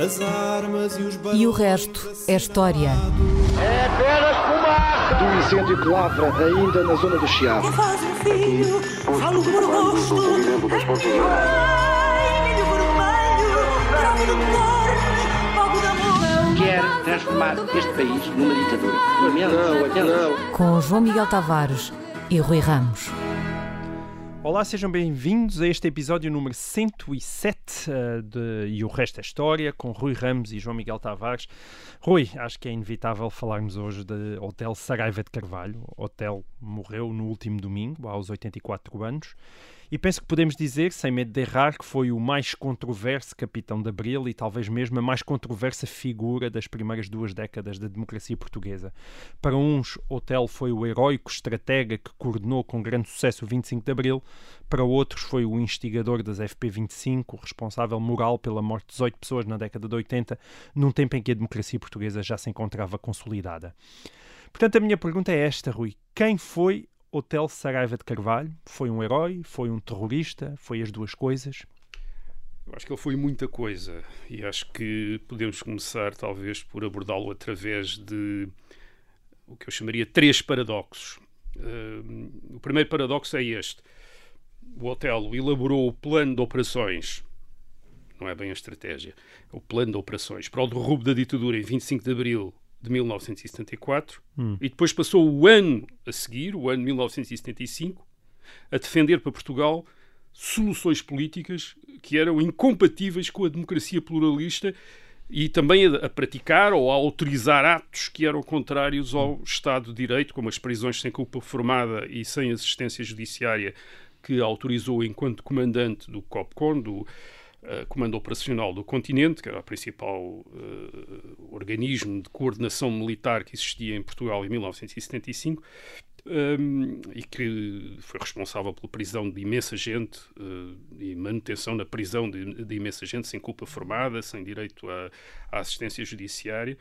As armas e os E o resto é história. É apenas fumaça! Do incêndio que lavra ainda na zona do Chiado. Que faz um fio, falo por gosto. Ai, vermelho, amor. Quer transformar este país numa ditadura. Não, não. Com João Miguel Tavares e Rui Ramos. Olá, sejam bem-vindos a este episódio número 107 uh, de E o Resto é História, com Rui Ramos e João Miguel Tavares. Rui, acho que é inevitável falarmos hoje de Hotel Saraiva de Carvalho. O hotel morreu no último domingo, aos 84 anos. E penso que podemos dizer, sem medo de errar, que foi o mais controverso capitão de Abril e talvez mesmo a mais controversa figura das primeiras duas décadas da democracia portuguesa. Para uns, Hotel foi o heróico estratega que coordenou com grande sucesso o 25 de Abril, para outros foi o instigador das FP25, o responsável moral pela morte de 18 pessoas na década de 80, num tempo em que a democracia portuguesa já se encontrava consolidada. Portanto, a minha pergunta é esta, Rui. Quem foi Hotel Saraiva de Carvalho? Foi um herói? Foi um terrorista? Foi as duas coisas? Eu acho que ele foi muita coisa e acho que podemos começar, talvez, por abordá-lo através de o que eu chamaria três paradoxos. Uh, o primeiro paradoxo é este: o Otelo elaborou o plano de operações, não é bem a estratégia, é o plano de operações para o derrubo da ditadura em 25 de abril de 1974 Hum. e depois passou o ano a seguir, o ano 1975, a defender para Portugal soluções políticas que eram incompatíveis com a democracia pluralista e também a, a praticar ou a autorizar atos que eram contrários ao Estado de Direito, como as prisões sem culpa formada e sem assistência judiciária que autorizou enquanto comandante do COPCON, do uh, Comando Operacional do Continente, que era o principal uh, organismo de coordenação militar que existia em Portugal em 1975, um, e que foi responsável pela prisão de imensa gente uh, e manutenção na prisão de, de, imensa gente sem culpa formada, sem direito à, à assistência judiciária.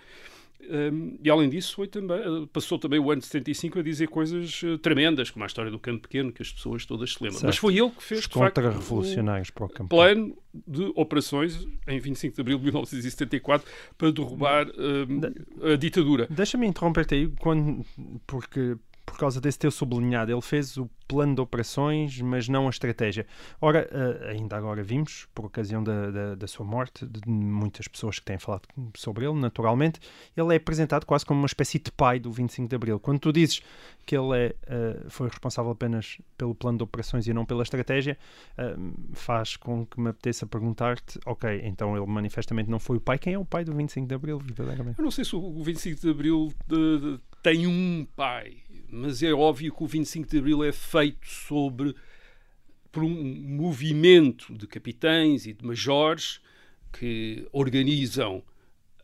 Um, e além disso, foi também, passou também o ano de 75 a dizer coisas uh, tremendas, como a história do Campo Pequeno, que as pessoas todas se lembram. Certo. Mas foi ele que fez Os contra-revolucionários para o campo. plano de operações em 25 de abril de 1974 para derrubar um, a ditadura. Deixa-me interromper-te aí, quando, porque por causa desse teu sublinhado, ele fez o plano de operações, mas não a estratégia. Ora, uh, ainda agora vimos, por ocasião da, da, da, sua morte, de muitas pessoas que têm falado sobre ele, naturalmente, ele é apresentado quase como uma espécie de pai do 25 de Abril. Quando tu dizes que ele é, uh, foi responsável apenas pelo plano de operações e não pela estratégia, uh, faz com que me apeteça perguntar-te, ok, então ele manifestamente não foi o pai. Quem é o pai do 25 de Abril, verdadeiramente? Eu não sei se o 25 de Abril de, de, tem um pai mas é óbvio que o 25 de Abril é feito sobre por um movimento de capitães e de majores que organizam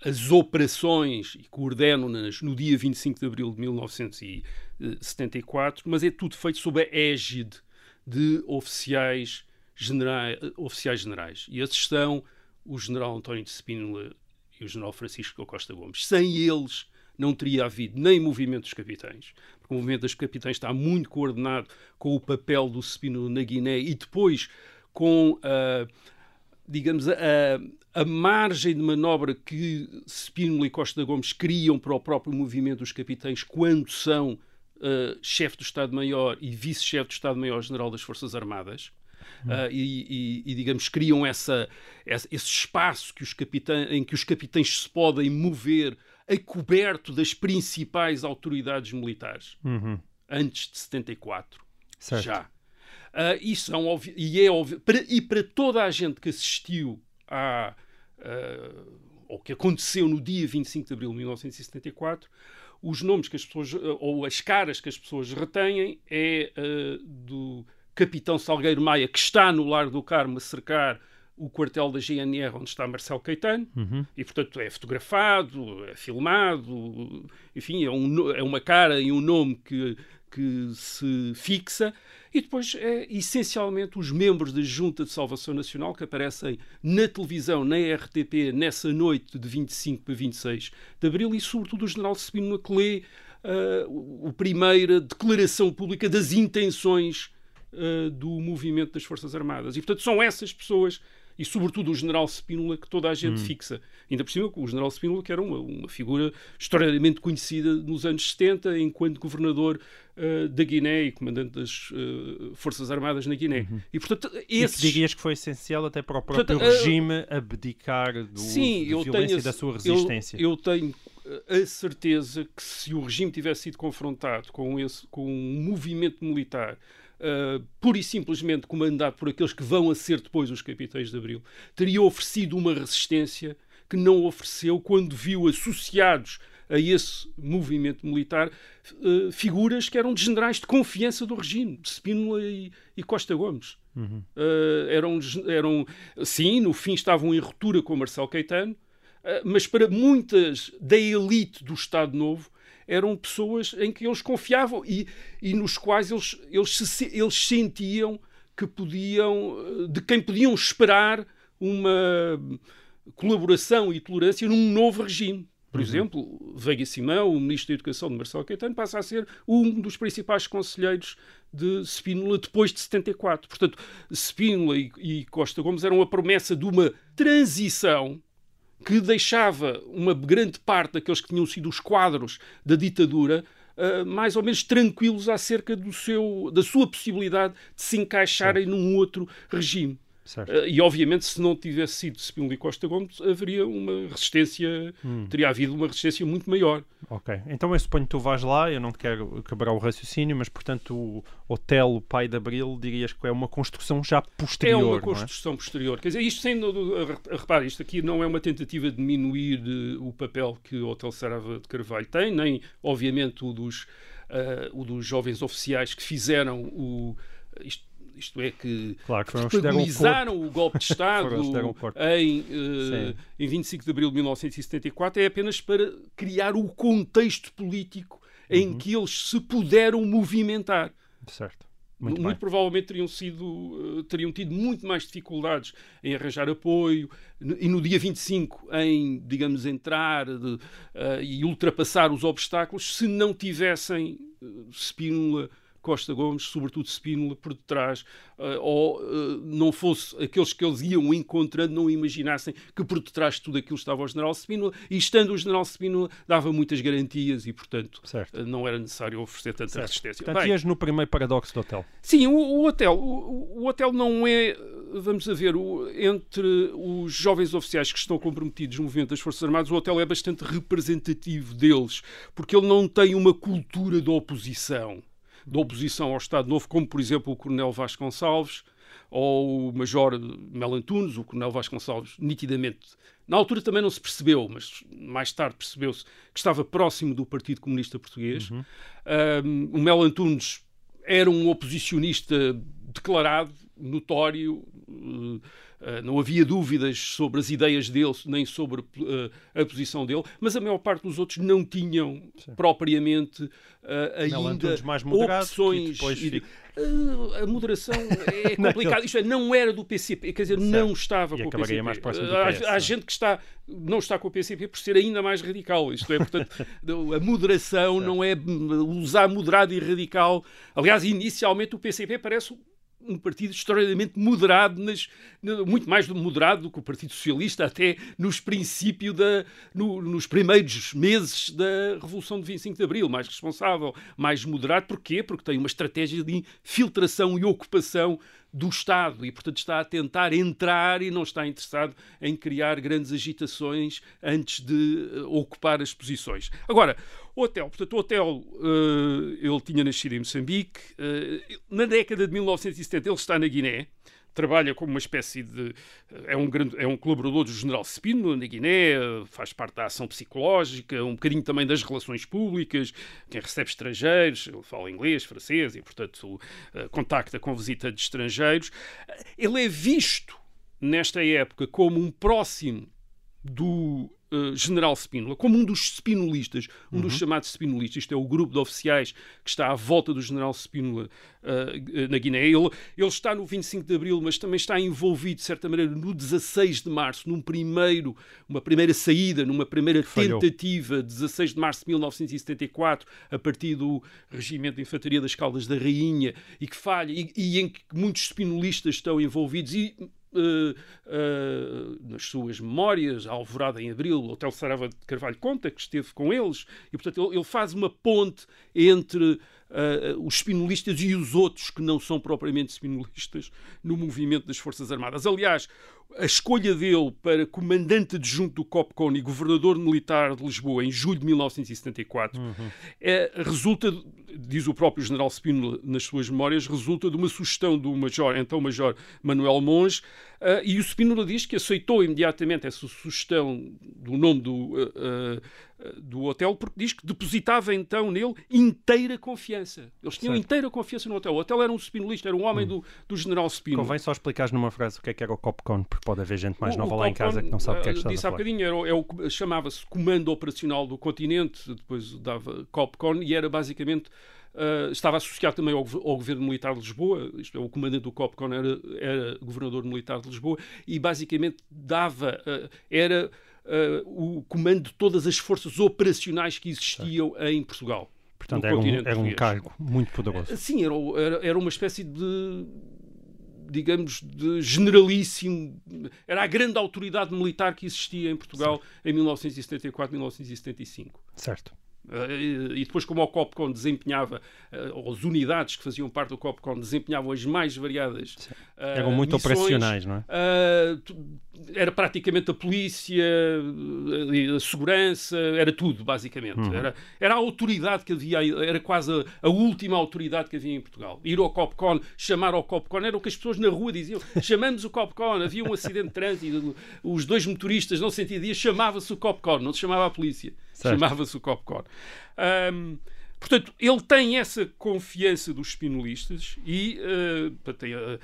as operações e coordenam-nas no dia 25 de Abril de 1974, mas é tudo feito sob a égide de oficiais generais, oficiais generais. E esses são o general António de Spínola e o general Francisco Costa Gomes. Sem eles não teria havido nem movimento dos capitães, porque o movimento dos capitães está muito coordenado com o papel do Spínola na Guiné e depois com a, digamos, a, a margem de manobra que Spínola e Costa Gomes criam para o próprio movimento dos capitães quando são uh, chefe do Estado-Maior e vice-chefe do Estado-Maior-General das Forças Armadas. Uh, e, e, e, digamos, criam essa, esse espaço que os capitães, em que os capitães se podem mover a coberto das principais autoridades militares uhum. antes de 74. Certo. Já. Uh, isso é um, e, é óbvio, para, e para toda a gente que assistiu a, uh, ao que aconteceu no dia 25 de abril de 1974, os nomes que as pessoas, ou as caras que as pessoas retêm é uh, do capitão Salgueiro Maia, que está no Largo do Carmo a cercar o quartel da GNR onde está Marcelo Caetano uhum. e portanto é fotografado, é filmado, enfim, é, um, é uma cara e um nome que, que se fixa e depois é essencialmente os membros da Junta de Salvação Nacional que aparecem na televisão, na RTP, nessa noite de 25 para 26 de Abril e sobretudo o general Sabino que lê uh, a primeira declaração pública das intenções uh, do movimento das Forças Armadas. E portanto são essas pessoas e sobretudo o general Spínola que toda a gente Hum. fixa. Ainda por cima o general Spínola que era uma, uma figura extraordinariamente conhecida nos anos 70 enquanto governador eh, da Guiné e comandante das eh, Forças Armadas na Guiné. E portanto Uhum. E que esses... dirias que foi essencial até para o próprio Portanto, eh, regime abdicar do, Sim, da eu violência tenho, e da sua eu- resistência. Eu, tenho eh, a certeza que se o regime tivesse sido confrontado com, esse, com um movimento militar eh, pura e simplesmente comandado por aqueles que vão a ser depois os capitães de Abril, teria oferecido uma resistência que não ofereceu quando viu associados a esse movimento militar eh, figuras que eram de generais de confiança do regime, de Spínola e, e Costa Gomes. Eh, eram, eram, sim, no fim estavam em ruptura com Marcelo Caetano, eh, mas para muitas da elite do Estado Novo eram pessoas em que eles confiavam e, e nos quais eles, eles, se, eles sentiam que podiam, eh, de quem podiam esperar uma colaboração e tolerância num novo regime. Por exemplo, Veiga Simão, o ministro da Educação de Marcelo Caetano, passa a ser um dos principais conselheiros de Spínola depois de 74. Portanto, Spínola e, e Costa Gomes eram a promessa de uma transição que deixava uma grande parte daqueles que tinham sido os quadros da ditadura uh, mais ou menos tranquilos acerca do seu, da sua possibilidade de se encaixarem num outro regime. Certo. Uh, e obviamente, se não tivesse sido Spínola e Costa Gomes, haveria uma resistência, teria havido uma resistência muito maior. Ok, então eu suponho que tu vais lá, eu não te quero quebrar o raciocínio, mas portanto o Otelo, pai de Abril, dirias que é uma construção já posterior, é uma não construção posterior. Quer dizer, isto sem. Repare, isto aqui não é uma tentativa de diminuir eh, o papel que o Hotel Sarava de Carvalho tem, nem, obviamente, o dos, eh, o dos jovens oficiais que fizeram o. Isto, isto é que Claro, que o protagonizaram o golpe de Estado em, eh, em 25 de abril de 1974 é apenas para criar o contexto político em Uhum. que eles se puderam movimentar. Certo. Muito, Muito, provavelmente teriam, sido, eh, teriam tido muito mais dificuldades em arranjar apoio e no dia 25 em, digamos, entrar de, eh, e ultrapassar os obstáculos se não tivessem eh, Spínola, Costa Gomes, sobretudo Spínola, por detrás, eh, ou eh, não fosse aqueles que eles iam encontrando, não imaginassem que por detrás de tudo aquilo estava o general Spínola, e estando o general Spínola dava muitas garantias e, portanto, eh, não era necessário oferecer tanta Certo. resistência. Portanto, ias no primeiro paradoxo do hotel. Sim, o, o hotel, o, o hotel não é, vamos a ver, o- entre os jovens oficiais que estão comprometidos no movimento das Forças Armadas, o hotel é bastante representativo deles, porque ele não tem uma cultura de oposição, de oposição ao Estado Novo, como por exemplo o Coronel Vasconcelos ou o Major Mel Antunes, o Coronel Vasconcelos, nitidamente. Na altura também não se percebeu, mas mais tarde percebeu-se que estava próximo do Partido Comunista Português. Um, o Mel Antunes era um oposicionista declarado, notório, uh, não havia dúvidas sobre as ideias dele, nem sobre uh, a posição dele, mas a maior parte dos outros não tinham propriamente uh, Mel ainda mais opções. Uh, a moderação é complicado. Isto é, não era do PCP, quer dizer, não estava E com o PCP. mais próximo do há, PS, há não é? gente que está, não está com o PCP por ser ainda mais radical. Isto é, portanto, a moderação não é usar moderado e radical. Aliás, inicialmente o PCP parece um partido extraordinariamente moderado, nas, muito mais do- moderado do que o Partido Socialista, até nos princípios da, no- nos primeiros meses da Revolução de 25 de Abril, mais responsável, mais moderado. Porquê? Porque tem uma estratégia de infiltração e ocupação do Estado e, portanto, está a tentar entrar e não está interessado em criar grandes agitações antes de eh, ocupar as posições. Agora, o hotel, portanto, o hotel, eh, ele tinha nascido em Moçambique, eh, na década de 1970 ele está na Guiné, trabalha como uma espécie de. É um, grande, é um colaborador do general Spino na Guiné, faz parte da ação psicológica, um bocadinho também das relações públicas, quem recebe estrangeiros, ele fala inglês, francês e, portanto, eh, contacta com visita de estrangeiros. Ele é visto, nesta época, como um próximo do eh, general Spínola, como um dos spinolistas, um dos chamados spinolistas, isto é o grupo de oficiais que está à volta do general Spínola eh, na Guiné. Ele, ele está no 25 de Abril, mas também está envolvido, de certa maneira, no 16 de Março, num primeiro, uma primeira saída, numa primeira Falhou. tentativa, 16 de Março de 1974, a partir do Regimento de Infantaria das Caldas da Rainha, e que falha, e, e em que muitos spinolistas estão envolvidos, e uh, nas suas memórias, a Alvorada em Abril, o Hotel Sarava de Carvalho conta que esteve com eles, e portanto ele, ele faz uma ponte entre uh, os spinolistas e os outros que não são propriamente spinolistas no movimento das Forças Armadas. Aliás, a escolha dele para comandante adjunto do COPCON e governador militar de Lisboa em julho de 1974 uhum. é, resulta, diz o próprio general Spínola nas suas memórias, resulta de uma sugestão do major, então major Manuel Monge, uh, e o Spínola diz que aceitou imediatamente essa sugestão do nome do, uh, uh, do hotel, porque diz que depositava então nele inteira confiança. Eles tinham certo. inteira confiança no hotel. O hotel era um spinolista, era um homem hum. do, do general Spínola. Convém só explicar numa frase o que é que era o COPCON, porque pode haver gente mais o, nova o lá em casa que não sabe o que é que está disse a falar. Disse há bocadinho, chamava-se Comando Operacional do Continente, depois dava COPCON, e era basicamente Uh, estava associado também ao, ao, governo militar de Lisboa, isto é, o comandante do COPCON era, era governador militar de Lisboa, e basicamente dava, uh, era uh, o comando de todas as forças operacionais que existiam certo. em Portugal. Portanto, era um, era um cargo muito poderoso. Sim, era, era, era uma espécie de digamos, de generalíssimo. Era a grande autoridade militar que existia em Portugal certo. em 1974, 1975. Certo. Uh, e depois, como o COPCON desempenhava, uh, as unidades que faziam parte do COPCON desempenhavam as mais variadas. Uh, Eram muito missões, operacionais, não é? era praticamente a polícia, a segurança, era tudo, basicamente. Uhum. Era, era a autoridade que havia, era quase a, a, última autoridade que havia em Portugal. Ir ao COPCON, chamar ao COPCON, era o que as pessoas na rua diziam: chamamos o COPCON, havia um acidente de trânsito, os dois motoristas não sentiam dia, chamava-se o COPCON, não se chamava a polícia, chamava-se o COPCON. Um, Portanto, ele tem essa confiança dos espinolistas e uh, tem, uh,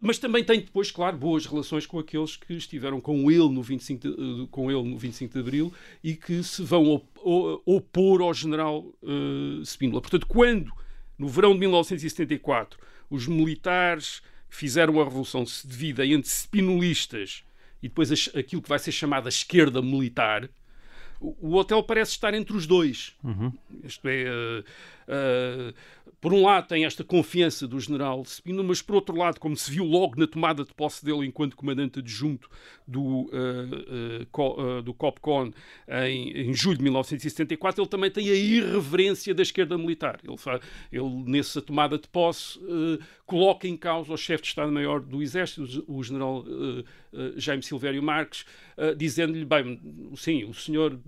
mas também tem depois, claro, boas relações com aqueles que estiveram com ele no 25 de, eh, com ele no 25 de Abril e que se vão opor ao general uh, Spínola. Portanto, quando, no verão de 1974, os militares fizeram a revolução se dividem entre spinolistas e depois aquilo que vai ser chamada esquerda militar, o, hotel parece estar entre os dois. Uhum. Isto é, uh, uh, por um lado, tem esta confiança do general Spino, mas por outro lado, como se viu logo na tomada de posse dele enquanto comandante adjunto do, uh, uh, uh, do COPCON em, em, julho de 1974, ele também tem a irreverência da esquerda militar. Ele, ele nessa tomada de posse, coloca em causa o chefe de Estado-Maior do Exército, o general Jaime Silvério Marques, dizendo-lhe, bem, sim, o senhor,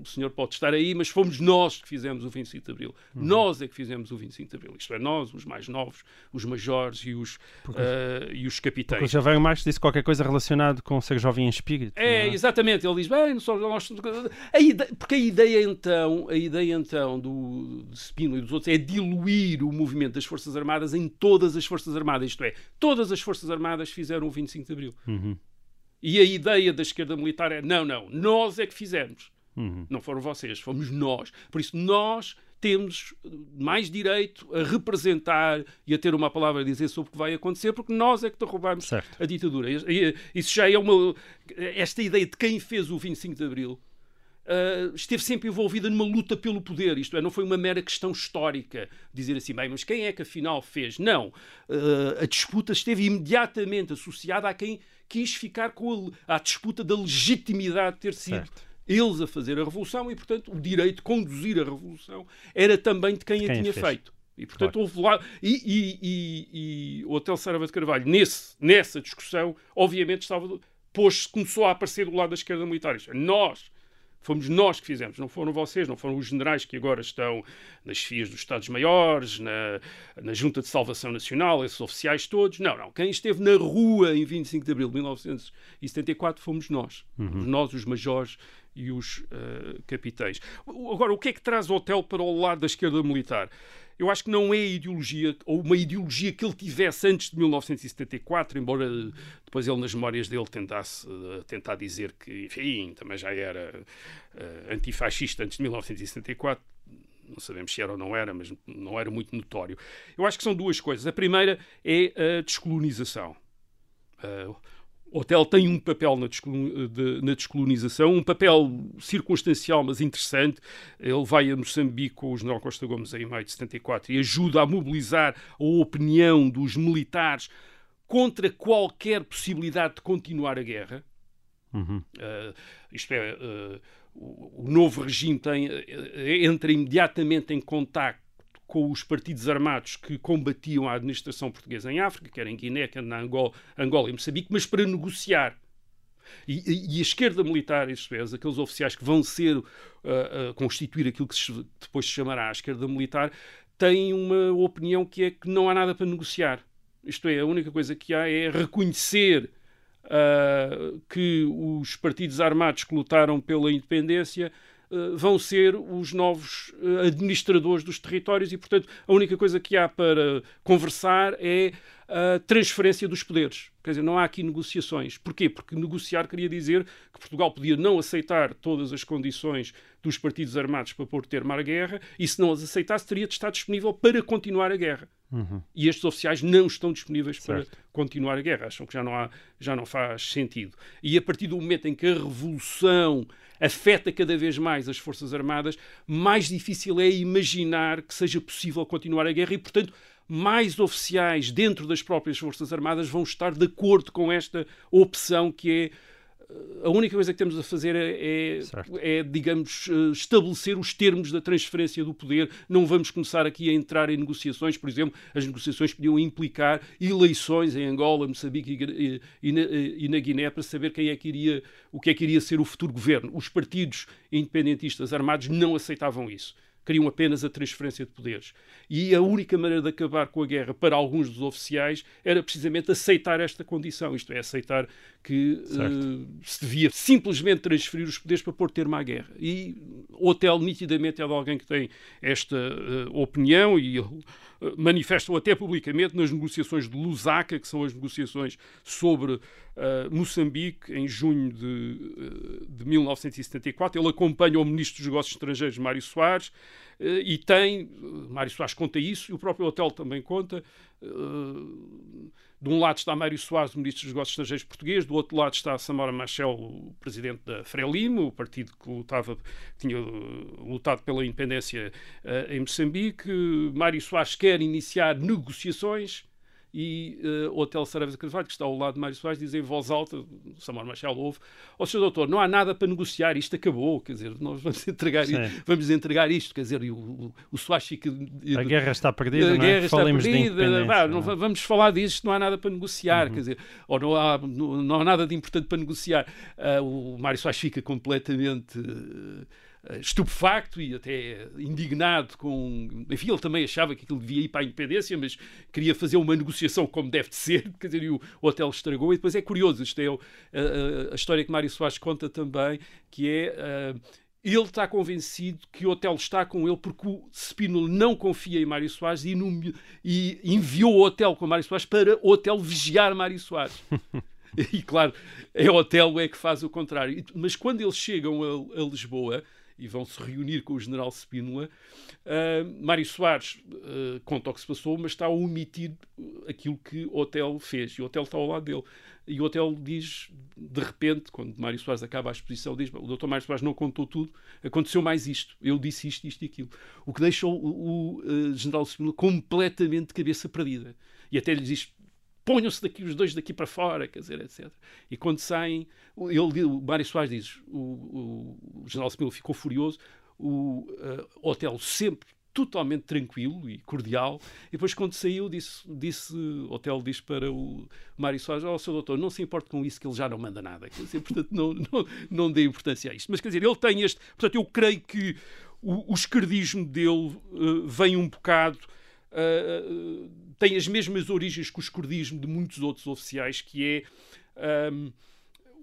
o senhor pode estar aí, mas fomos nós que fizemos o 25 de Abril. Nós é que fizemos o 25 de Abril. Isto é, nós, os mais novos, os majores e os, porque, e os capitães. Porque já veio Marques disse qualquer coisa relacionado com ser jovem em espírito. É, é? exatamente. Ele diz, bem, nós, a ideia, porque a ideia então, a ideia então do, do Spino e dos outros é diluir o movimento das Forças Armadas em todas as Forças Armadas. Isto é, todas as Forças Armadas fizeram o 25 de Abril. Uhum. E a ideia da esquerda militar é, não, não, nós é que fizemos. Uhum. Não foram vocês, fomos nós. Por isso, nós temos mais direito a representar e a ter uma palavra a dizer sobre o que vai acontecer, porque nós é que derrubamos certo. a ditadura. Isso já é uma. Esta ideia de quem fez o 25 de Abril. Uh, esteve sempre envolvida numa luta pelo poder, isto é, não foi uma mera questão histórica, dizer assim, bem, mas quem é que afinal fez? Não. Uh, a disputa esteve imediatamente associada a quem quis ficar com a, a disputa da legitimidade de ter sido certo eles a fazer a revolução e, portanto, o direito de conduzir a revolução era também de quem, quem a tinha fez. feito. E, portanto, claro. houve lá. E, e, e, e, o Hotel Sarava de Carvalho, nesse, nessa discussão, obviamente, estava. Pôs, começou a aparecer do lado da esquerda militar. É, nós Fomos nós que fizemos, não foram vocês, não foram os generais que agora estão nas FIAs dos Estados-Maiores, na, na Junta de Salvação Nacional, esses oficiais todos. Não, não. Quem esteve na rua em 25 de abril de 1974 fomos nós. Uhum. Nós, os majores e os uh, capitães. Agora, o que é que traz o hotel para o lado da esquerda militar? Eu acho que não é ideologia, ou uma ideologia que ele tivesse antes de 1974, embora depois ele, nas memórias dele, tentasse uh, tentar dizer que, enfim, também já era uh, antifascista antes de 1974 não sabemos se era ou não era, mas não era muito notório. Eu acho que são duas coisas. A primeira é a descolonização. Uh, o hotel tem um papel na, descolonização, um papel circunstancial, mas interessante. Ele vai a Moçambique com o general Costa Gomes em maio de 74 e ajuda a mobilizar a opinião dos militares contra qualquer possibilidade de continuar a guerra. Uhum. Uh, isto é, uh, o, o, novo regime tem, entra imediatamente em contacto com os partidos armados que combatiam a administração portuguesa em África, quer em Guiné, quer na Angola, Angola e Moçambique, mas para negociar. E, e, a esquerda militar, isto é, aqueles oficiais que vão ser uh, uh, constituir aquilo que se, depois se chamará a esquerda militar, têm uma opinião que é que não há nada para negociar. Isto é, a única coisa que há é reconhecer uh, que os partidos armados que lutaram pela independência vão ser os novos uh, administradores dos territórios e, portanto, a única coisa que há para conversar é a transferência dos poderes. Quer dizer, não há aqui negociações. Porquê? Porque negociar queria dizer que Portugal podia não aceitar todas as condições dos partidos armados para pôr termo à guerra e, se não as aceitasse, teria de estar disponível para continuar a guerra. Uhum. E estes oficiais não estão disponíveis certo. para continuar a guerra. Acham que já não, há, já não faz sentido. E a partir do momento em que a revolução afeta cada vez mais as Forças Armadas, mais difícil é imaginar que seja possível continuar a guerra e, portanto, mais oficiais dentro das próprias Forças Armadas vão estar de acordo com esta opção que é a única coisa que temos a fazer é, é, é, digamos, eh, estabelecer os termos da transferência do poder. Não vamos começar aqui a entrar em negociações. Por exemplo, as negociações podiam implicar eleições em Angola, Moçambique e, e, na, e na Guiné para saber quem é que iria, o que é que iria ser o futuro governo. Os partidos independentistas armados não aceitavam isso queriam apenas a transferência de poderes. E a única maneira de acabar com a guerra para alguns dos oficiais era precisamente aceitar esta condição, isto é, aceitar que uh, se devia simplesmente transferir os poderes para pôr termo à guerra. E o Hotel nitidamente é de alguém que tem esta uh, opinião e ele uh, manifesta-o até publicamente nas negociações de Lusaka, que são as negociações sobre Moçambique, em junho de, de 1974. Ele acompanha o Ministro dos Negócios Estrangeiros, Mário Soares, e tem, Mário Soares conta isso, e o próprio Hotel também conta, de um lado está Mário Soares, o Ministro dos Negócios Estrangeiros português, do outro lado está Samora Machel, o presidente da Frelimo, o partido que lutava, tinha lutado pela independência em Moçambique. Mário Soares quer iniciar negociações e uh, o Hotel Saraiva Carvalho, que está ao lado de Mário Soares, diz em voz alta, Samar Machel ouve, ó oh, Sr. Doutor, não há nada para negociar, isto acabou, quer dizer, nós vamos entregar, vamos entregar isto, quer dizer, e o, o, o Soares fica... A guerra está perdida, a não é? guerra está perdida, vá, não, vamos falar disto, não há nada para negociar, uhum. quer dizer, ou não há, não, não há nada de importante para negociar. Uh, o Mário Soares fica completamente... Uh, estupefacto e até indignado com. Enfim, ele também achava que aquilo devia ir para a independência, mas queria fazer uma negociação como deve de ser, quer dizer, e o, hotel estragou. E depois é curioso, isto é a, a, a história que Mário Soares conta também, que é. Uh, ele está convencido que o hotel está com ele porque o Spínola não confia em Mário Soares e, e enviou o hotel com Mário Soares para o hotel vigiar Mário Soares. e claro, é o hotel é que faz o contrário. Mas quando eles chegam a, a Lisboa, e vão se reunir com o general Spínola. Uh, Mário Soares uh, conta o que se passou, mas está a omitir aquilo que o Hotel fez. E o Hotel está ao lado dele. E o Hotel diz, de repente, quando Mário Soares acaba a exposição, diz: o doutor Mário Soares não contou tudo, aconteceu mais isto. Eu disse isto, isto e aquilo. O que deixou o, o uh, general Spínola completamente de cabeça perdida. E até lhe diz: ponham-se daqui os dois daqui para fora, quer dizer, etc. E quando saem, ele, o Mário Soares diz, o, o, o general Smil ficou furioso, o uh, hotel sempre totalmente tranquilo e cordial. E depois, quando saiu, disse, disse o hotel diz para o Mário Soares: Ó, oh, seu doutor, não se importe com isso, que ele já não manda nada. Quer dizer, portanto, não, não, não dê importância a isto. Mas, quer dizer, ele tem este. Portanto, eu creio que o, o esquerdismo dele uh, vem um bocado. Uh, tem as mesmas origens que o escurdismo de muitos outros oficiais, que é um,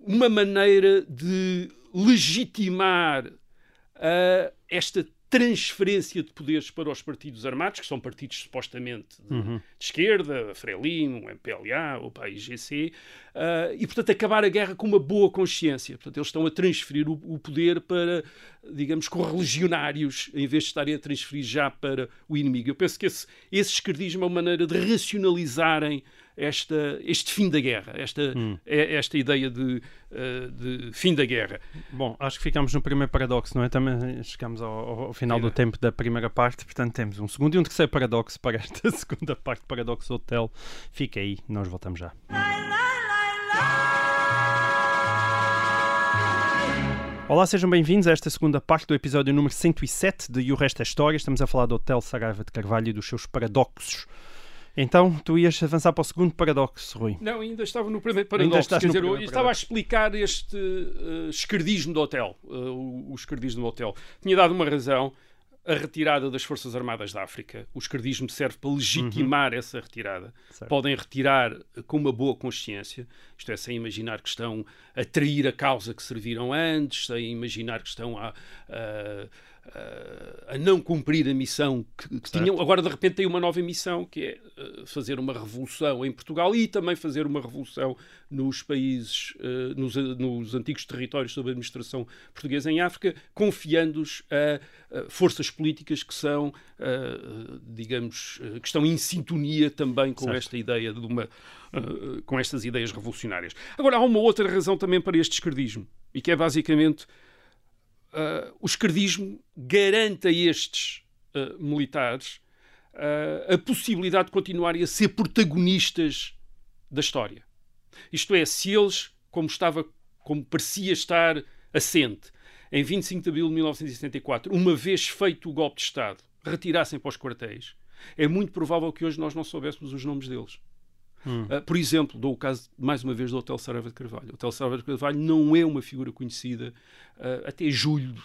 uma maneira de legitimar uh, esta transferência de poderes para os partidos armados, que são partidos supostamente de, uhum. de esquerda, Frelimo, MPLA, o PAIGC, uh, e, portanto, acabar a guerra com uma boa consciência. Portanto, eles estão a transferir o, o poder para, digamos, correligionários, em vez de estarem a transferir já para o inimigo. Eu penso que esse, esse esquerdismo é uma maneira de racionalizarem esta, este fim da guerra, esta, Hum. é- esta ideia de, eh, de fim da guerra. Bom, acho que ficamos no primeiro paradoxo, não é? Também chegamos ao, ao final do tempo da primeira parte, portanto temos um segundo e um terceiro paradoxo para esta segunda parte, paradoxo hotel. Fica aí, nós voltamos já. Olá, sejam bem-vindos a esta segunda parte do episódio número 107 de E o Resto é História. Estamos a falar do Hotel Saraiva de Carvalho e dos seus paradoxos. Então, tu ias avançar para o segundo paradoxo, Rui. Não, ainda estava no primeiro Ainda paradoxo. estás Quer no dizer, eu estava a explicar este uh, escardismo do hotel. uh, o, o escardismo do hotel. Tinha dado uma razão. A retirada das Forças Armadas da África. O escardismo serve para legitimar essa retirada. Uhum. Certo. Podem retirar com uma boa consciência, isto é, sem imaginar que estão a trair a causa que serviram antes, sem imaginar que estão a, a- a- a não cumprir a missão que, que tinham. Agora, de repente, tem uma nova missão, que é uh, fazer uma revolução em Portugal e também fazer uma revolução nos países, uh, nos, nos antigos territórios sob administração portuguesa em África, confiando-os a, a forças políticas que são, uh, digamos, que estão em sintonia também com Certo. esta ideia de uma. com estas ideias revolucionárias. Agora, há uma outra razão também para este esquerdismo, e que é basicamente uh, o esquerdismo garante a estes uh, militares uh, a possibilidade de continuarem a ser protagonistas da história. Isto é, se eles, como estava, como parecia estar assente, em 25 de abril de 1974, uma vez feito o golpe de Estado, retirassem para os quartéis, é muito provável que hoje nós não soubéssemos os nomes deles. Uh, por exemplo, dou o caso, mais uma vez, do Hotel Saraiva de Carvalho. O Hotel Saraiva de Carvalho não é uma figura conhecida uh, até julho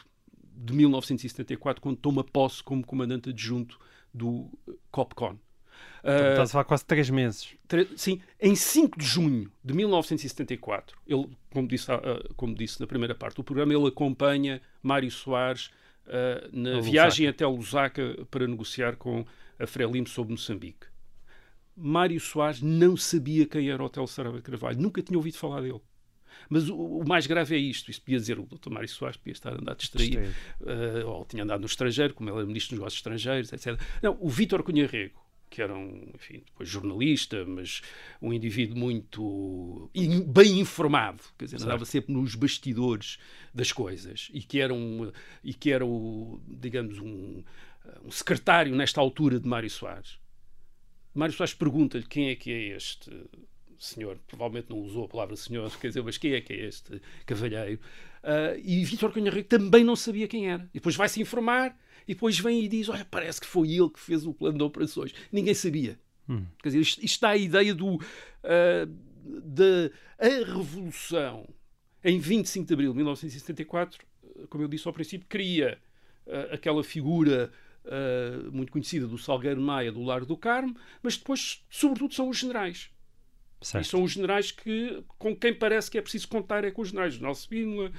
de 1974, quando toma posse como comandante adjunto do uh, COPCON. Uh, Estás a falar quase três meses. Sim, em 5 de junho de 1974, ele, como disse, ah, como disse na primeira parte do programa, ele acompanha Mário Soares ah, na A viagem até Lusaka para negociar com a Frelimo sobre Moçambique. Mário Soares não sabia quem era o Hotel Saraiva de Carvalho, nunca tinha ouvido falar dele. Mas o, o mais grave é isto. Isso podia dizer o Dr. Mário Soares podia estar a andar distraído, eh, ou tinha andado no estrangeiro, como ele era ministro dos negócios estrangeiros, etc. Não, o Vítor Cunha Rego, que era um, enfim, depois jornalista, mas um indivíduo muito in- bem informado, quer dizer, andava sempre nos bastidores das coisas, e que era um, e que era o, digamos, um, um secretário nesta altura de Mário Soares. Mário Soares pergunta-lhe quem é que é este senhor, provavelmente não usou a palavra senhor, quer dizer, mas quem é que é este cavalheiro? Ah, e Vítor Cunha Rego também não sabia quem era. E depois vai-se informar, e depois vem e diz, olha, parece que foi ele que fez o plano de operações. Ninguém sabia. Quer dizer, isto, isto dá a ideia do, ah, da a revolução em 25 de abril de 1974, ah, como eu disse ao princípio, cria ah, aquela figura ah, muito conhecida do Salgueiro Maia, do Largo do Carmo, mas depois, sobretudo, são os generais. E Certo. são os generais que, com quem parece que é preciso contar é com os generais. O Nelson Spínola, o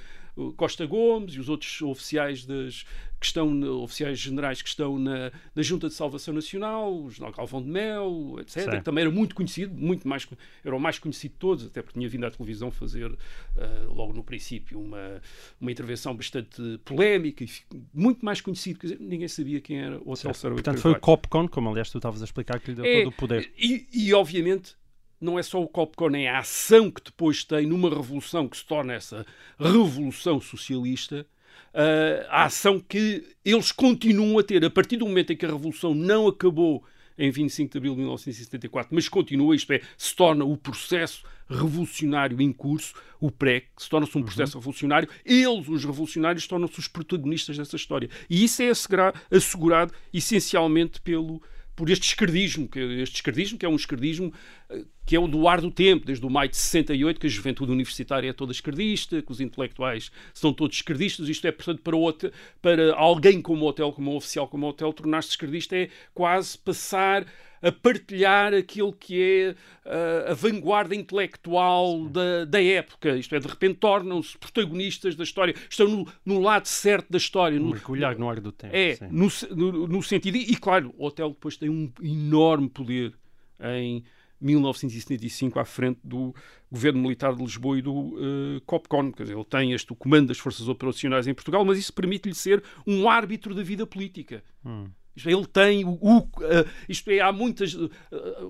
Costa Gomes e os outros oficiais, das, que estão, oficiais generais que estão na, na Junta de Salvação Nacional, o general Galvão de Mel, etc. Sim. Que também era muito conhecido, muito mais, era o mais conhecido de todos, até porque tinha vindo à televisão fazer, ah, logo no princípio, uma, uma intervenção bastante polémica e muito mais conhecido. Quer dizer, ninguém sabia quem era o Hotel de Portanto, foi o. Copcon, como aliás tu estavas a explicar, que lhe deu É, todo o poder. E, e, obviamente, não é só o Copcon, é a ação que depois tem numa revolução que se torna essa revolução socialista, ah, a ação que eles continuam a ter a partir do momento em que a revolução não acabou em 25 de abril de 1974, mas continua, isto é, se torna o processo revolucionário em curso, o PREC, se torna-se um processo revolucionário, eles, os revolucionários, tornam-se os protagonistas dessa história. E isso é assegura- assegurado essencialmente pelo, por este esquerdismo, que, este esquerdismo que é um esquerdismo eh, que é o do ar do tempo, desde o maio de 68, que a juventude universitária é toda esquerdista, que os intelectuais são todos esquerdistas, isto é, portanto, para, outra, para alguém como o hotel, como um oficial como o hotel, tornar-se esquerdista é quase passar a partilhar aquilo que é ah, a vanguarda intelectual da, da época. Isto é, de repente tornam-se protagonistas da história, estão no, no lado certo da história. no- Mergulhar no ar do tempo. é, no, no, no sentido. E, claro, o hotel depois tem um enorme poder em 1975 à frente do governo militar de Lisboa e do eh, COPCON. Quer dizer, ele tem este o comando das forças operacionais em Portugal, mas isso permite-lhe ser um árbitro da vida política. É, ele tem o, o, uh, isto é, há muitas uh,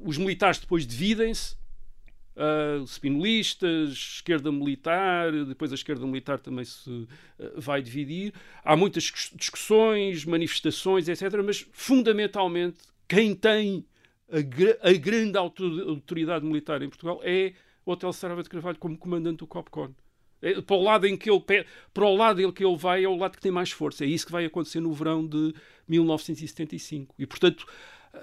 os militares depois dividem-se uh, spinolistas, esquerda militar, depois a esquerda militar também se uh, vai dividir. Há muitas discussões, manifestações, etc. Mas, fundamentalmente, quem tem a, gr a grande autoridade militar em Portugal é o Hotel Sarava de Carvalho como comandante do COPCON. É, para o lado em que ele para o lado em que ele vai é o lado que tem mais força. É isso que vai acontecer no verão de 1975. E portanto,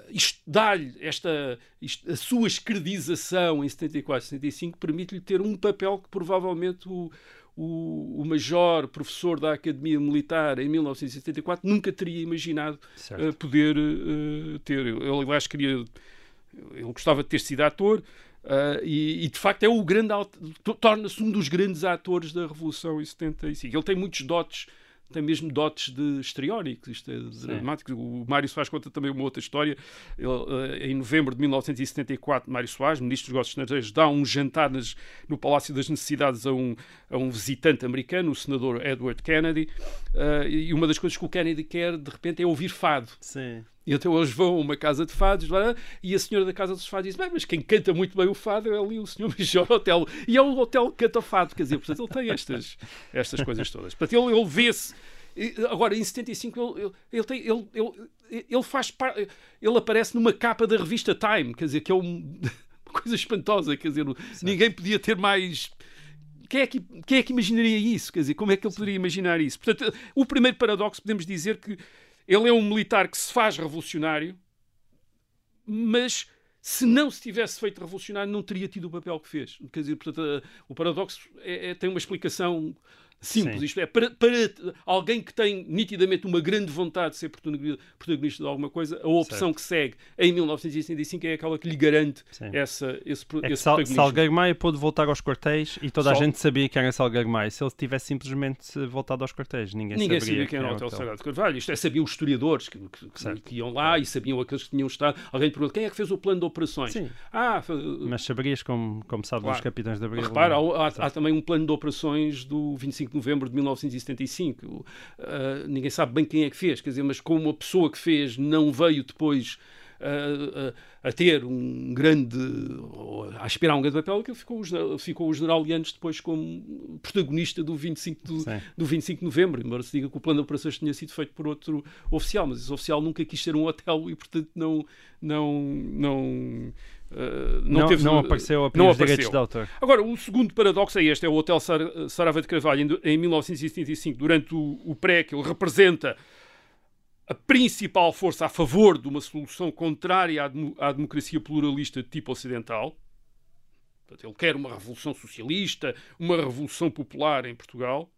isto dá-lhe esta isto, a sua escredização em 74, 75 permite-lhe ter um papel que provavelmente o, o, o major professor da Academia Militar em 1974 nunca teria imaginado uh, poder uh, ter. Ele, aliás, queria. Ele gostava de ter sido ator. Uh, e, e, de facto é o grande torna-se um dos grandes atores da Revolução em 75. Ele tem muitos dotes tem mesmo dotes de histriónicos, isto é dramático. O Mário Soares conta também uma outra história. Ele, eh, em novembro de 1974, Mário Soares, ministro dos Negócios Estrangeiros, dá um jantar nas, no Palácio das Necessidades a um, a um visitante americano, o senador Edward Kennedy, uh, e uma das coisas que o Kennedy quer, de repente, é ouvir fado. Sim. E então eles vão a uma casa de fados e a senhora da casa dos fados diz: Bem, mas quem canta muito bem o fado é ali o senhor Major Hotel. E é o hotel que canta fado, quer dizer, portanto, ele tem estas, estas coisas todas. Portanto, ele, ele vê-se. Agora, em 75, ele, ele, tem, ele, ele, ele faz ele aparece numa capa da revista Time, quer dizer, que é um, uma coisa espantosa, quer dizer, ninguém podia ter mais. Quem é, que, quem é que imaginaria isso? Quer dizer, como é que ele poderia imaginar isso? Portanto, o primeiro paradoxo, podemos dizer que ele é um militar que se faz revolucionário, mas se não se tivesse feito revolucionário, não teria tido o papel que fez. Quer dizer, portanto, o paradoxo é, é, tem uma explicação simples. Sim. Isto é, para, para, alguém que tem nitidamente uma grande vontade de ser protagonista de alguma coisa, a opção certo. que segue em 1965 é aquela que lhe garante essa, esse, é esse Sal, Salgueiro Maia pôde voltar aos quartéis e toda Sal... a gente sabia que era Salgueiro Maia. Se ele tivesse simplesmente voltado aos quartéis, ninguém, ninguém sabia, quem era o Hotel Sagrado de Carvalho. Isto é, sabiam os historiadores que, que, que, iam lá e sabiam aqueles que tinham estado. Alguém perguntou quem é que fez o plano de operações? Sim. Ah, Mas saberias, como, como sabem claro. os capitães da Abril. Repara, há, há, há também um plano de operações do 25 de novembro de 1975. Uh, ninguém sabe bem quem é que fez, quer dizer, mas como a pessoa que fez não veio depois uh, uh, a ter um grande, a aspirar um grande papel, que ficou o, ficou o general Lianes depois como protagonista do 25, do, do 25 de novembro, embora se diga que o plano de operações tinha sido feito por outro oficial, mas esse oficial nunca quis ser um hotel e, portanto, não, não, não Uh, não, não, teve, não apareceu a não direitos de autor. Agora, o segundo paradoxo é este: é o Hotel Sar Sarava de Carvalho, em, em 1975, durante o, o pré, que ele representa a principal força a favor de uma solução contrária à, à democracia pluralista de tipo ocidental. Portanto, ele quer uma revolução socialista, uma revolução popular em Portugal.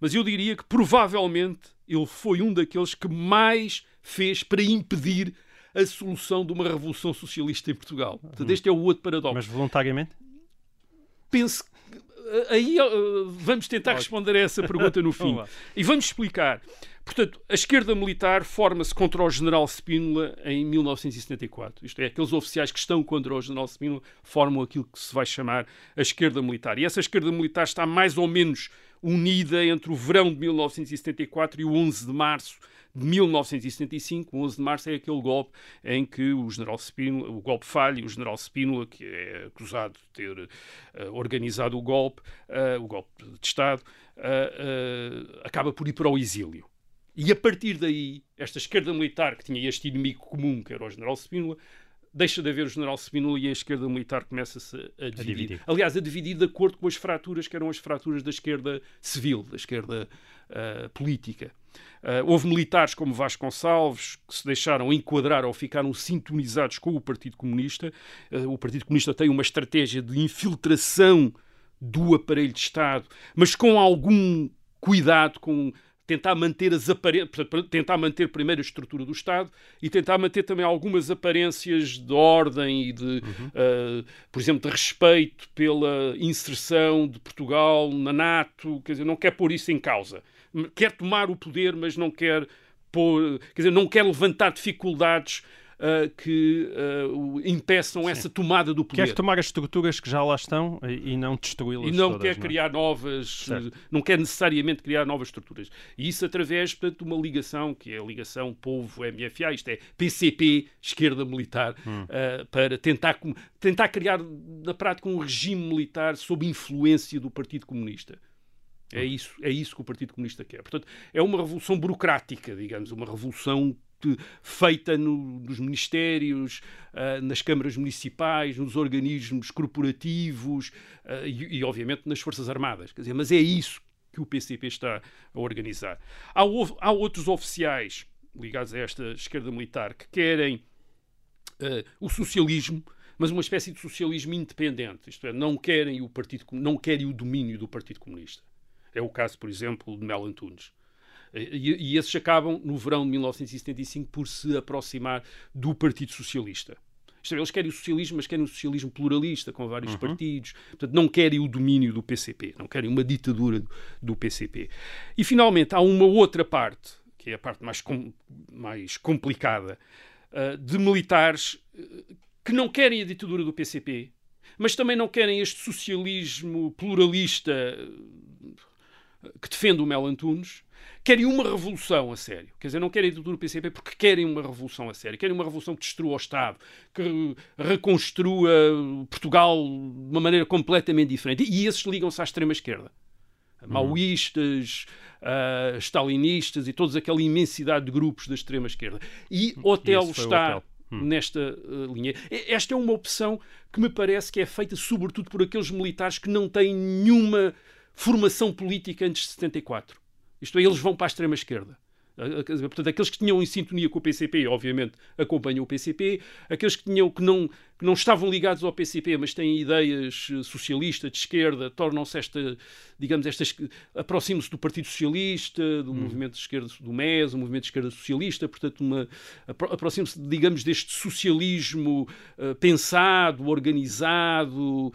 Mas eu diria que provavelmente ele foi um daqueles que mais fez para impedir a solução de uma revolução socialista em Portugal. Portanto, este é o outro paradoxo. Mas voluntariamente? Penso que aí vamos tentar responder a essa pergunta no fim. e vamos explicar. Portanto, a esquerda militar forma-se contra o general Spínola em 1974. Isto é, aqueles oficiais que estão contra o general Spínola formam aquilo que se vai chamar a esquerda militar. E essa esquerda militar está mais ou menos unida entre o verão de 1974 e o 11 de março 1975, o 11 de março, é aquele golpe em que o general Spínola, o golpe falha, o general Spínola, que é acusado de ter uh, organizado o golpe, uh, o golpe de Estado, uh, acaba por ir para o exílio. E a partir daí, esta esquerda militar, que tinha este inimigo comum, que era o general Spínola, deixa de haver o general Spínola e a esquerda militar começa-se a, a, dividir. Aliás, a dividir de acordo com as fraturas que eram as fraturas da esquerda civil, da esquerda uh, política. Uh, houve militares como Vasconcelos que se deixaram enquadrar ou ficaram sintonizados com o Partido Comunista. Uh, o Partido Comunista tem uma estratégia de infiltração do aparelho de Estado, mas com algum cuidado, com tentar manter as aparências, tentar manter primeiro a estrutura do Estado e tentar manter também algumas aparências de ordem e de, uhum. uh, por exemplo, de respeito pela inserção de Portugal na NATO, quer dizer, não quer pôr isso em causa. Quer tomar o poder, mas não quer pôr, quer dizer, não quer levantar dificuldades uh, que uh, impeçam essa tomada do poder. Quer tomar as estruturas que já lá estão e, e não destruí-las. E não todas, quer não é? criar novas, Certo. não quer necessariamente criar novas estruturas. E isso através, portanto, de uma ligação, que é a ligação povo-MFA, isto é PCP, esquerda militar, Hum. uh, para tentar, tentar criar, na prática, um regime militar sob influência do Partido Comunista. É Hum. isso, é isso que o Partido Comunista quer. Portanto, é uma revolução burocrática, digamos, uma revolução feita no- nos ministérios, ah, nas câmaras municipais, nos organismos corporativos ah, e, e, obviamente, nas Forças Armadas. Quer dizer, mas é isso que o PCP está a organizar. Há, há outros oficiais ligados a esta esquerda militar que querem eh, o socialismo, mas uma espécie de socialismo independente, isto é, não querem o partido, não querem o domínio do Partido Comunista. É o caso, por exemplo, de Mel Antunes. Eh, E, e esses acabam, no verão de 1975, por se aproximar do Partido Socialista. É, eles querem o socialismo, mas querem o socialismo pluralista, com vários partidos. Portanto, não querem o domínio do PCP, não querem uma ditadura do, PCP. E, finalmente, há uma outra parte, que é a parte mais, com- mais complicada, uh, de militares uh, que não querem a ditadura do PCP, mas também não querem este socialismo pluralista uh, que defende o Mel Antunes, querem uma revolução a sério. Quer dizer, não querem do PCP porque querem uma revolução a sério. Querem uma revolução que destrua o Estado, que re- reconstrua Portugal de uma maneira completamente diferente. E esses ligam-se à extrema-esquerda maoístas, ah, stalinistas e toda aquela imensidade de grupos da extrema-esquerda. E Otelo esse foi o está Otelo. nesta ah, linha. Esta é uma opção que me parece que é feita sobretudo por aqueles militares que não têm nenhuma formação política antes de 74. Isto é, eles vão para a extrema-esquerda. Ah, dizer, Portanto, aqueles que tinham em sintonia com o PCP, obviamente, acompanham o PCP. Aqueles que, tinham, que, não, que não estavam ligados ao PCP, mas têm ideias eh, socialistas, de esquerda, tornam-se esta, digamos, estas, aproximam-se do Partido Socialista, do movimento de esquerda, do MES, o movimento de esquerda socialista, portanto, uma, apro- aproximam-se, digamos, deste socialismo eh, pensado, organizado,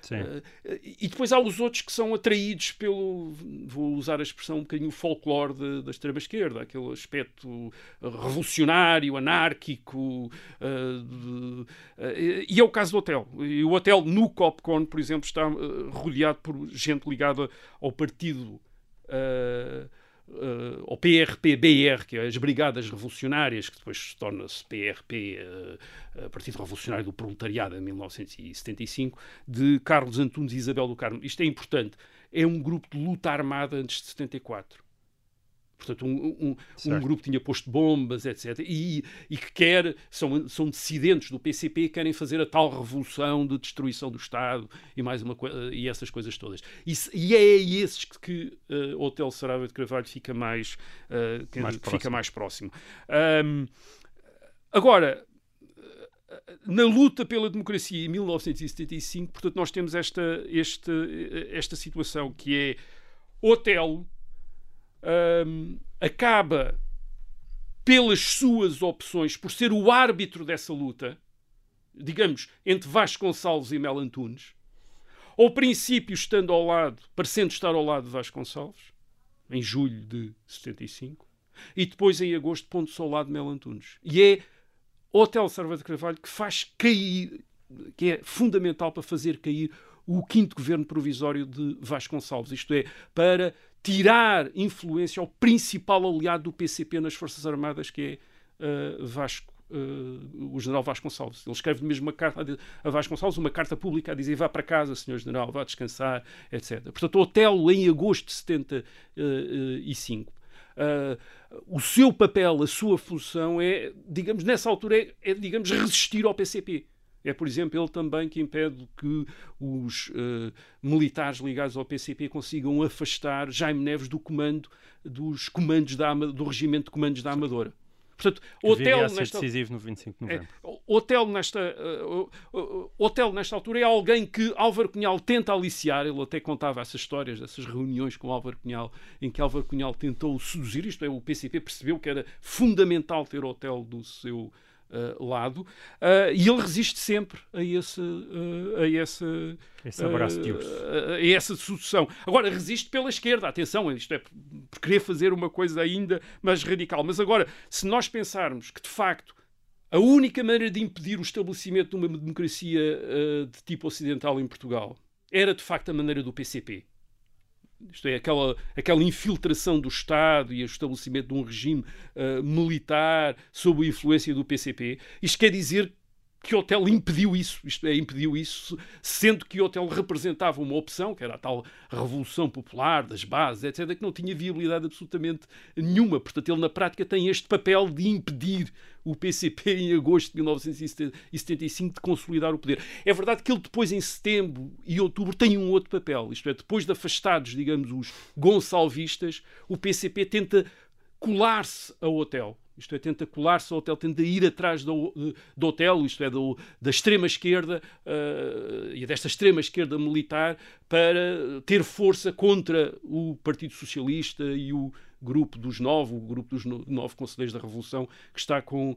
Sim. eh, e depois há os outros que são atraídos pelo, vou usar a expressão um bocadinho folclore de- da extrema-esquerda, aquele aspecto revolucionário, anárquico. eh, eh, e é o caso do hotel. E o hotel no Copcon, por exemplo, está eh, rodeado por gente ligada ao partido. eh, ao PRP-BR, que é as Brigadas Revolucionárias, que depois torna-se PRP, Partido Revolucionário do Proletariado, em 1975, de Carlos Antunes e Isabel do Carmo. Isto é importante. É um grupo de luta armada antes de 74. Portanto, um, um, um grupo tinha posto bombas, etc. E, e que quer, são, são dissidentes do PCP, querem fazer a tal revolução de destruição do Estado e mais uma e essas coisas todas. E, e é a esses que, que eh, o Hotel Saraiva de Carvalho fica mais, eh, que- Mais fica próximo. mais próximo. Ahm, agora, na luta pela democracia em 1975, portanto, nós temos esta, esta, esta situação que é Otelo hum, acaba pelas suas opções, por ser o árbitro dessa luta, digamos, entre Vasconcelos e Mel Antunes, ao princípio estando ao lado, parecendo estar ao lado de Vasconcelos, em julho de 75, e depois em agosto pondo-se ao lado de Mel Antunes. E é Hotel Sarva de Carvalho que faz cair, que é fundamental para fazer cair o quinto governo provisório de Vasconcelos, isto é, para tirar influência ao principal aliado do PCP nas Forças Armadas, que é eh, Vasco, eh, o general Vasconcelos. Ele escreve mesmo uma carta a Vasconcelos, uma carta pública a dizer vá para casa, senhor general, vá descansar, etc. Portanto, Otelo, em agosto de 75, Uh, o seu papel, a sua função é, digamos, nessa altura, é, é, digamos, resistir ao PCP. É, por exemplo, ele também que impede que os uh, militares ligados ao PCP consigam afastar Jaime Neves do comando dos comandos da, do regimento de comandos da Amadora. Portanto, hotel nesta decisivo no 25 de novembro. é, o hotel nesta, uh, nesta altura é alguém que Álvaro Cunhal tenta aliciar. Ele até contava essas histórias, essas reuniões com Álvaro Cunhal, em que Álvaro Cunhal tentou seduzir. Isto é, o PCP percebeu que era fundamental ter o hotel do seu, uh, lado, uh, e ele resiste sempre a esse, uh, a esse, esse abraço de urso. a essa sucessão. Agora, resiste pela esquerda, atenção, isto é por querer fazer uma coisa ainda mais radical. Mas agora, se nós pensarmos que de facto a única maneira de impedir o estabelecimento de uma democracia de tipo ocidental em Portugal era de facto a maneira do PCP isto é, aquela, aquela infiltração do Estado e o estabelecimento de um regime uh, militar sob a influência do PCP. Isto quer dizer que hotel impediu isso, isto é, impediu isso, sendo que o hotel representava uma opção, que era a tal revolução popular das bases, etc., que não tinha viabilidade absolutamente nenhuma. Portanto, ele na prática tem este papel de impedir o PCP em agosto de 1975 de consolidar o poder. É verdade que ele depois, em setembro e outubro, tem um outro papel, isto é, depois de afastados, digamos, os gonçalvistas, o PCP tenta colar-se ao hotel isto é, tenta colar-se ao hotel, tenta ir atrás do, do hotel, isto é, do, da extrema-esquerda uh, e desta extrema-esquerda militar para ter força contra o Partido Socialista e o grupo dos nove, o grupo dos nove conselheiros da Revolução, que está com uh,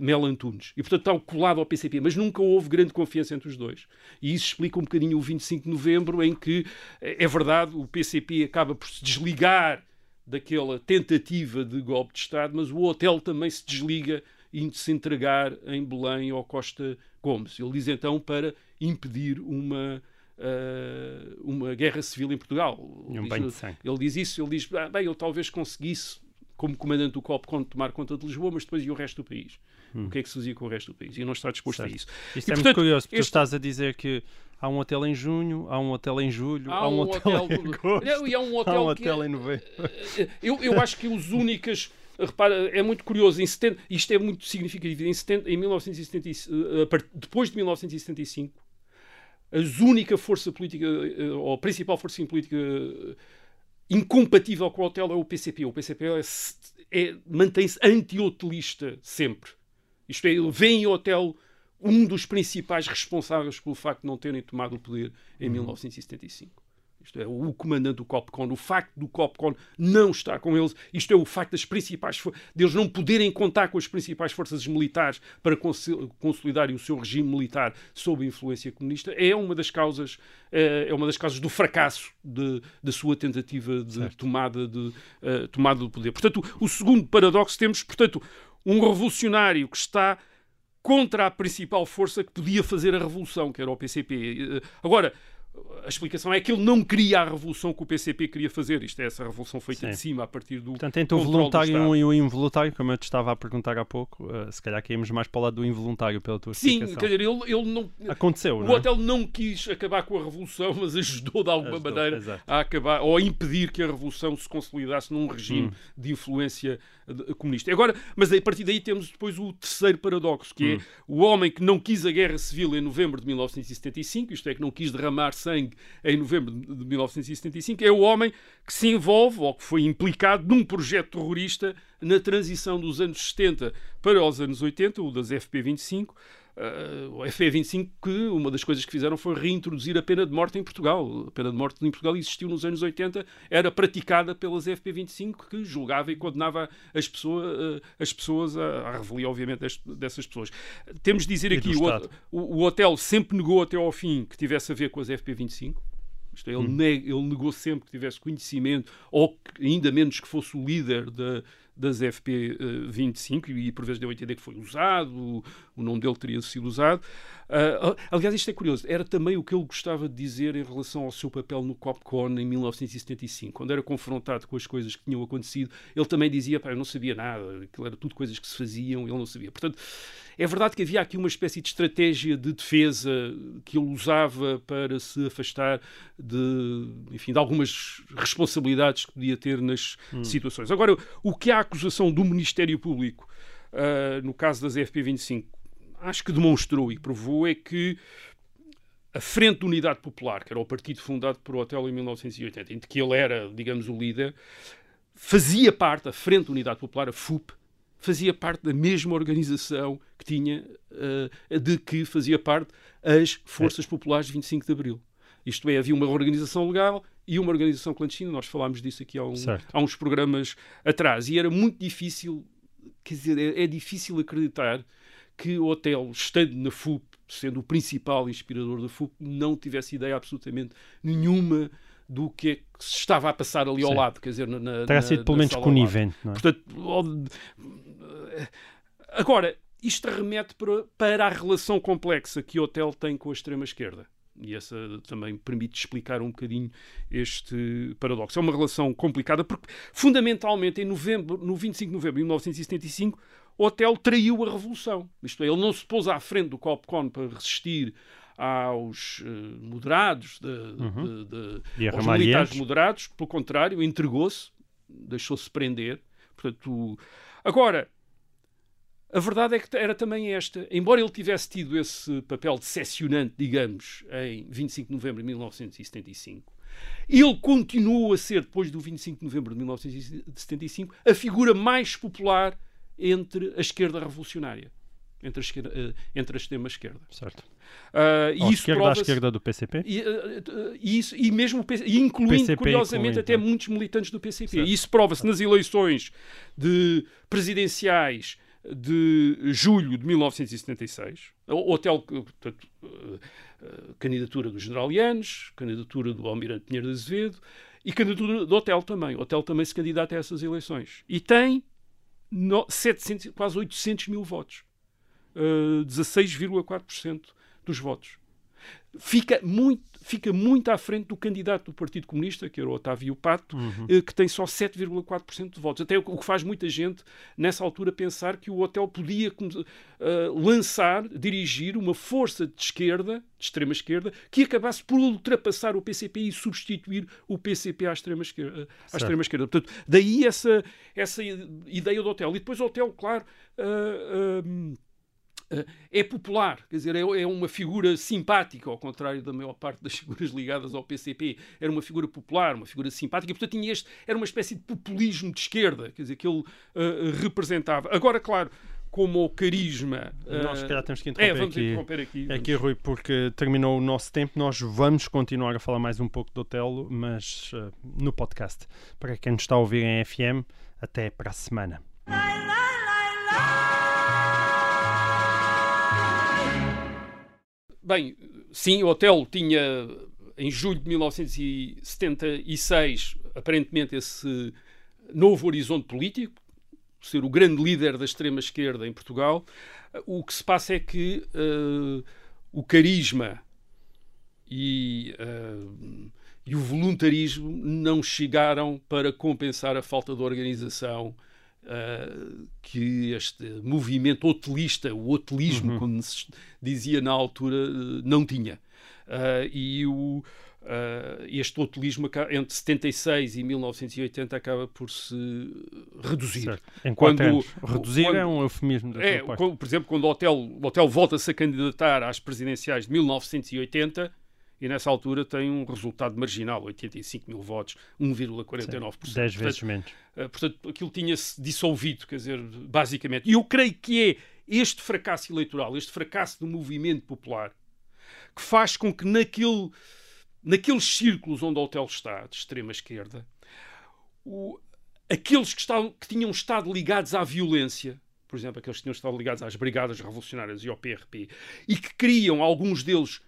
Mel Antunes. E, portanto, está colado ao PCP, mas nunca houve grande confiança entre os dois. E isso explica um bocadinho o 25 de novembro, em que, é verdade, o PCP acaba por se desligar daquela tentativa de golpe de Estado, mas o hotel também se desliga e se entregar em Belém ao Costa Gomes. Ele diz então para impedir uma, uh, uma guerra civil em Portugal. Um ele, diz, ele diz isso, ele diz, ah, bem, eu talvez conseguisse, como comandante do COPCON, tomar conta de Lisboa, mas depois e o resto do país? Hum. O que é que se fazia com o resto do país? E não está disposto certo. a isso. Isto e, é portanto, muito curioso, este... tu estás a dizer que Há um hotel em junho, há um hotel em julho, há, há um, um, hotel, hotel em agosto, e há um hotel, há um hotel em novembro. Eu, eu acho que os únicas repara, é muito curioso, em 70, isto é muito significativo, em, 70, em 1975, eh, depois de 1975, a única força política, eh, ou a principal força política eh, incompatível com o hotel é o PCP. O PCP é, é, mantém-se anti-hotelista sempre. Isto é, ele vem o hotel um dos principais responsáveis pelo facto de não terem tomado o poder em uhum. 1975. Isto é, o comandante do COPCON, o facto do COPCON não estar com eles, isto é, o facto das principais deles não poderem contar com as principais forças militares para consolidarem o seu regime militar sob a influência comunista, é uma das causas, é, é uma das causas do fracasso de, da sua tentativa de certo. tomada, de, uh, tomada do poder. Portanto, o segundo paradoxo temos, portanto, um revolucionário que está contra a principal força que podia fazer a revolução, que era o PCP. Agora, a explicação é que ele não queria a revolução que o PCP queria fazer. Isto é essa revolução feita Sim. de cima a partir do. Portanto, entre o voluntário e o involuntário, como eu te estava a perguntar há pouco, uh, se calhar caímos mais para o lado do involuntário pela tua Sim, explicação. quer dizer, ele, ele não. Aconteceu, o não é? hotel não quis acabar com a revolução, mas ajudou de alguma ajudou, maneira exato. a acabar ou a impedir que a revolução se consolidasse num regime hum. de influência comunista. Agora, mas a partir daí temos depois o terceiro paradoxo, que é hum. é o homem que não quis a guerra civil em novembro de 1975, isto é, que não quis derramar sangue em novembro de 1975, é o homem que se envolve ou que foi implicado num projeto terrorista na transição dos anos 70 para os anos 80, o das FP25, Uh, o FE25, que uma das coisas que fizeram foi reintroduzir a pena de morte em Portugal. A pena de morte em Portugal existiu nos anos 80, era praticada pelas FP25, que julgava e condenava as, pessoa, uh, as pessoas à, revelia, obviamente, dessas pessoas. Temos de dizer aqui, o, o, o, hotel sempre negou até ao fim que tivesse a ver com as FP25. Isto é, ele, hum. ele negou sempre que tivesse conhecimento, ou que, ainda menos que fosse o líder da, das FP25 e por vezes deu a entender que foi usado, o, o nome dele teria sido usado. Uh, aliás, isto é curioso, era também o que ele gostava de dizer em relação ao seu papel no COPCON em 1975. Quando era confrontado com as coisas que tinham acontecido, ele também dizia: Pá, eu não sabia nada, aquilo era tudo coisas que se faziam, ele não sabia. Portanto, é verdade que havia aqui uma espécie de estratégia de defesa que ele usava para se afastar de, enfim, de algumas responsabilidades que podia ter nas hum. situações. Agora, o que a acusação do Ministério Público, uh, no caso das FP25, acho que demonstrou e provou é que a Frente de Unidade Popular, que era o partido fundado por Otelo em 1980, em que ele era, digamos, o líder, fazia parte, a Frente de Unidade Popular, a FUP, fazia parte da mesma organização que tinha, uh, de que fazia parte as Forças Populares de 25 de Abril. Isto é, havia uma organização legal e uma organização clandestina, nós falámos disso aqui há, um, há uns programas atrás, e era muito difícil, quer dizer, é, é difícil acreditar que o hotel, estando na FUP, sendo o principal inspirador da FUP, não tivesse ideia absolutamente nenhuma do que é que se estava a passar ali ao Sim. lado, quer dizer, na, na, Terá sido pelo menos conivente, não é? Portanto, agora, isto remete para, para a relação complexa que o hotel tem com a extrema-esquerda. E essa também permite explicar um bocadinho este paradoxo. É uma relação complicada porque, fundamentalmente, em novembro, no 25 de novembro de 1975, o hotel traiu a revolução. Isto é, ele não se pôs à frente do Copcon para resistir aos eh, moderados, de, de- de- E a aos militares moderados, pelo contrário, entregou-se, deixou-se prender. Portanto, agora, a verdade é que era também esta. Embora ele tivesse tido esse papel decepcionante, digamos, em 25 de novembro de 1975, ele continua a ser, depois do 25 de novembro de 1975, a figura mais popular entre a esquerda revolucionária. Entre a, esquerda, eh, entre a extrema-esquerda. Certo. Ah, e Ou esquerda à esquerda do PCP? e, eh, eh, e isso, e mesmo e incluindo, PCP curiosamente, incluindo, até é? muitos militantes do PCP. Certo. E isso prova-se nas eleições de presidenciais de julho de 1976. O hotel, portanto, eh, eh, candidatura do General Yanes, candidatura do Almirante Pinheiro de Azevedo e candidatura do Hotel também. O Hotel também se candidata a essas eleições. E tem no, 700, quase 800 mil votos. Uh, 16,4% dos votos. Fica muito, fica muito à frente do candidato do Partido Comunista, que era o Otávio Pato, eh, que tem só 7,4% de votos. Até o o que faz muita gente, nessa altura, pensar que o hotel podia eh, lançar, dirigir uma força de esquerda, de extrema esquerda, que acabasse por ultrapassar o PCP e substituir o PCP à extrema esquerda. À extrema esquerda. Portanto, daí essa, essa ideia do hotel. E depois o hotel, claro. ah, é popular, quer dizer, é, é uma figura simpática, ao contrário da maior parte das figuras ligadas ao PCP. Era uma figura popular, uma figura simpática, e, portanto tinha este, era uma espécie de populismo de esquerda, quer dizer, que ele ah, representava. Agora, claro, como o carisma. Nós, se ah, calhar, temos que é, interromper vamos aqui. interromper aqui. Aqui, Rui, porque terminou o nosso tempo. Nós vamos continuar a falar mais um pouco do Otelo, mas eh, no podcast. Para quem nos está a ouvir em FM, até para a semana. Bem, sim, o hotel tinha, em julho de 1976, aparentemente esse novo horizonte político, ser o grande líder da extrema-esquerda em Portugal. O que se passa é que eh, o carisma e, eh, e o voluntarismo não chegaram para compensar a falta de organização Uh, que este movimento hotelista, o hotelismo, como se dizia na altura, uh, não tinha. Uh, e o, este hotelismo aca- entre 76 e 1980 acaba por se reduzir. Certo. Em Quando- anos. Reduzir quando- é um eufemismo da É, quando- por exemplo, quando o hotel, o hotel volta-se a candidatar às presidenciais de 1980 e nessa altura tem um resultado marginal, 85 mil votos, 1,49%. 10 Portanto, vezes menos. Uh, portanto, aquilo tinha-se dissolvido, quer dizer, basicamente. E eu creio que é este fracasso eleitoral, este fracasso do movimento popular, que faz com que naquele, naqueles círculos onde o hotel está, de extrema esquerda, o- aqueles que, estavam, que tinham estado ligados à violência, por exemplo, aqueles que tinham estado ligados às Brigadas Revolucionárias e ao PRP, e que queriam, alguns deles,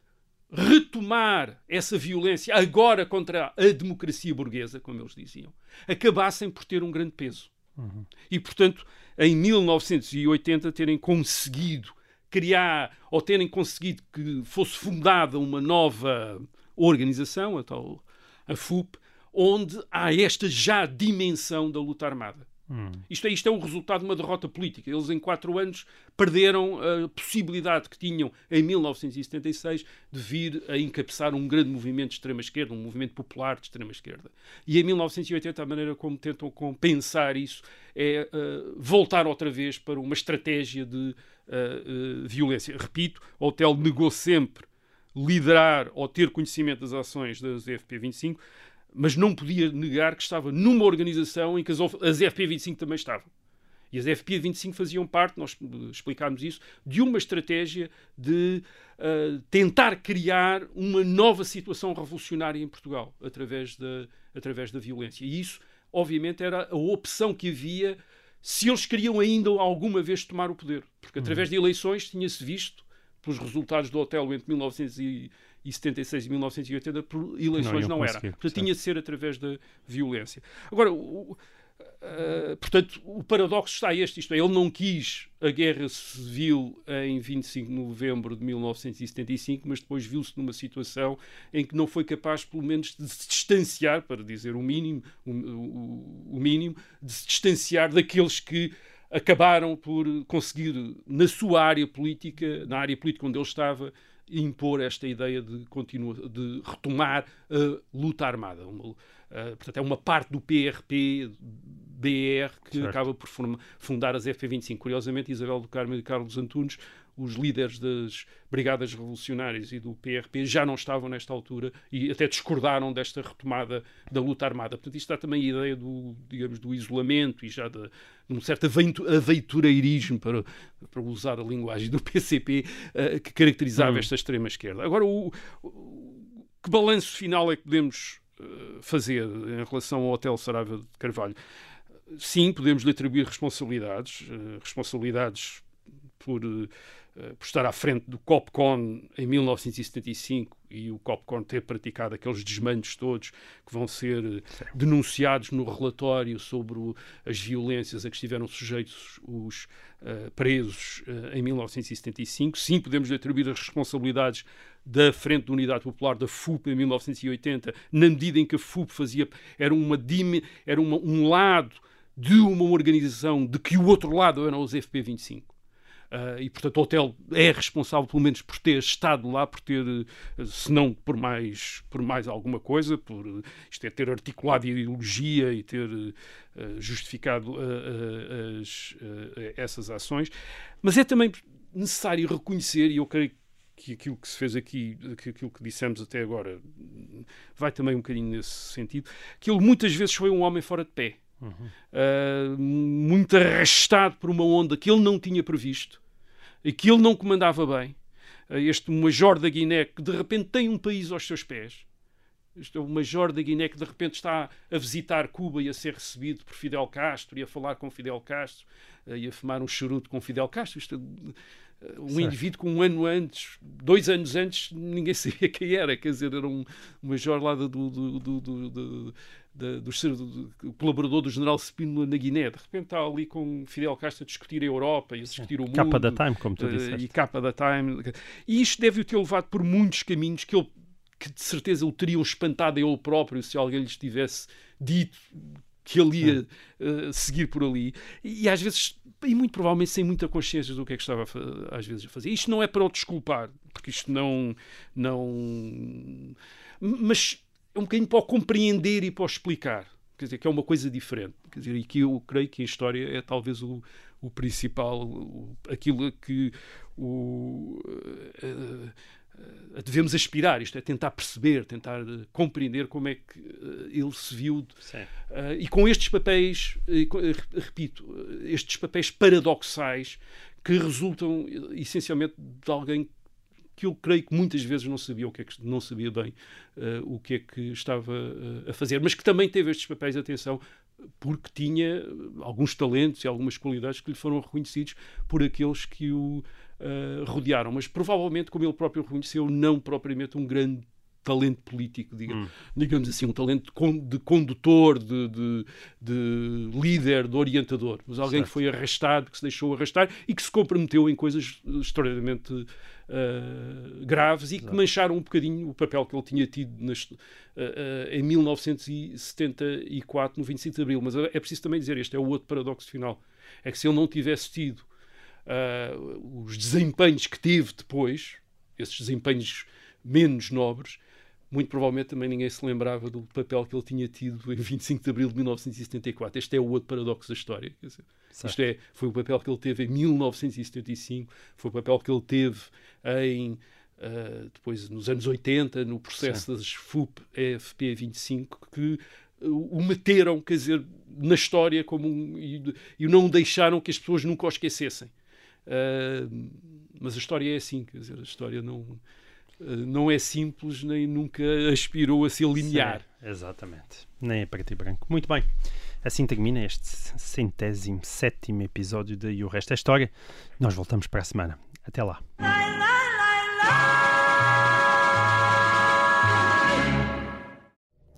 retomar essa violência agora contra a democracia burguesa, como eles diziam, acabassem por ter um grande peso. E, portanto, em 1980 terem conseguido criar, ou terem conseguido que fosse fundada uma nova organização, a tal a FUP, onde há esta já dimensão da luta armada. Isto é, isto é o resultado de uma derrota política. Eles, em quatro anos, perderam a possibilidade que tinham em 1976 de vir a encabeçar um grande movimento de extrema-esquerda, um movimento popular de extrema-esquerda. E em 1980, a maneira como tentam compensar isso é uh, voltar outra vez para uma estratégia de uh, uh, violência. Repito, o hotel negou sempre liderar ou ter conhecimento das ações das FP25, mas não podia negar que estava numa organização em que as, as FP25 também estavam. E as FP25 faziam parte, nós eh, explicámos isso, de uma estratégia de eh, tentar criar uma nova situação revolucionária em Portugal através da, através da violência. E isso, obviamente, era a opção que havia se eles queriam ainda alguma vez tomar o poder. Porque através Uhum. de eleições tinha-se visto, pelos resultados do Otelo entre 1976 e 1980, por eleições iam não, era. Portanto, tinha de ser através da violência. Agora, o- Uh, portanto, o paradoxo está este, isto é, ele não quis a guerra civil em 25 de novembro de 1975, mas depois viu-se numa situação em que não foi capaz, pelo menos, de se distanciar, para dizer o mínimo, o, o- o mínimo, de se distanciar daqueles que acabaram por conseguir, na sua área política, na área política onde ele estava, impor esta ideia de, continua, de retomar a luta armada. Uh, portanto, é uma parte do PRP, BR, que Certo. acaba por fundar as FP25. Curiosamente, Isabel do Carmo e Carlos Antunes, os líderes das Brigadas Revolucionárias e do PRP, já não estavam nesta altura e até discordaram desta retomada da luta armada. Portanto, isto dá também a ideia do, digamos, do isolamento e já de, de um certo aventureirismo, para, para usar a linguagem do PCP, uh, que caracterizava Hum. esta extrema-esquerda. Agora, o, o- que balanço final é que podemos uh, fazer em relação ao Hotel Saraiva de Carvalho? Sim, podemos lhe atribuir responsabilidades, uh, responsabilidades por, uh, por estar à frente do COPCON em 1975 e o COPCON ter praticado aqueles desmandos todos que vão ser denunciados no relatório sobre o- as violências a que estiveram sujeitos os uh, presos uh, em 1975. Sim, podemos lhe atribuir as responsabilidades da Frente da Unidade Popular da FUP em 1980, na medida em que a FUP fazia era uma era uma, um lado de uma organização de que o outro lado eram os FP25. Ah, e, portanto, o hotel é responsável, pelo menos, por ter estado lá, por ter, se não por mais, por mais alguma coisa, por isto é, ter articulado ideologia e ter eh, justificado ah, as, essas ações. Mas é também necessário reconhecer, e eu creio que aquilo que se fez aqui, que aquilo que dissemos até agora, vai também um bocadinho nesse sentido, que ele muitas vezes foi um homem fora de pé. Uh, muito arrastado por uma onda que ele não tinha previsto e que ele não comandava bem. Uh, este Major da Guiné que de repente tem um país aos seus pés. Este é o Major da Guiné que de repente está a visitar Cuba e a ser recebido por Fidel Castro e a falar com Fidel Castro uh, e a fumar um charuto com Fidel Castro. Isto, é, um Certo. indivíduo que um ano antes, dois anos antes, ninguém sabia quem era. Quer dizer, era um major lá do, do, do, do, do, do, da- do do- do- colaborador do general Spínola na Guiné. De repente está ali com Fidel Castro a discutir a Europa e a discutir o mundo. Capa da Time, como tu eh, disseste. e capa da Time. E isto deve-o ter levado por muitos caminhos que ele que de certeza o teriam espantado a ele próprio se alguém lhes tivesse dito que ele ia eh, seguir por ali. E, às vezes, e muito provavelmente sem muita consciência do que é que estava às vezes a fazer. Isto não é para o desculpar, porque isto não. não mas é um bocadinho para o compreender e para o explicar. Quer dizer, que é uma coisa diferente. Quer dizer, e que eu creio que a história é talvez o, o principal, o- aquilo que o, eh, devemos aspirar, isto é, tentar perceber, tentar eh, compreender como é que eh, ele se viu. Uh, e com estes papéis, eh, eh, repito, eh, estes papéis paradoxais que resultam eh, essencialmente de alguém que eu creio que muitas vezes não sabia o que é que não sabia bem eh, o que é que estava eh, a fazer, mas que também teve estes papéis, atenção, porque tinha eh, alguns talentos e algumas qualidades que lhe foram reconhecidos por aqueles que o eh, rodearam, mas provavelmente, como ele próprio reconheceu, não propriamente um grande talento político, diga- digamos assim, um talento de con- de condutor, de, de- de líder, de orientador, mas alguém que foi arrastado, que se deixou arrastar e que se comprometeu em coisas extraordinariamente eh, graves e que mancharam um bocadinho o papel que ele tinha tido nas- eh, eh, em 1974, no 25 de Abril. Mas é preciso também dizer, este é o outro paradoxo final, é que se ele não tivesse tido ah, os desempenhos que teve depois, esses desempenhos menos nobres, muito provavelmente também ninguém se lembrava do papel que ele tinha tido em 25 de abril de 1974. Este é o outro paradoxo da história. dizer, isto é, foi o papel que ele teve em 1975, foi o papel que ele teve em. ah, depois, nos anos 80, no processo das FUP FP25, que ah, o meteram, quer dizer, na história como um, e, e não deixaram que as pessoas nunca o esquecessem. Ah, mas a história é assim, quer dizer, a história não, ah, não é simples nem nunca aspirou a ser linear. Sim, exatamente. Nem é preto e branco. Muito bem. Assim termina este centésimo sétimo episódio de E o Resto é História. Nós voltamos para a semana. Até lá.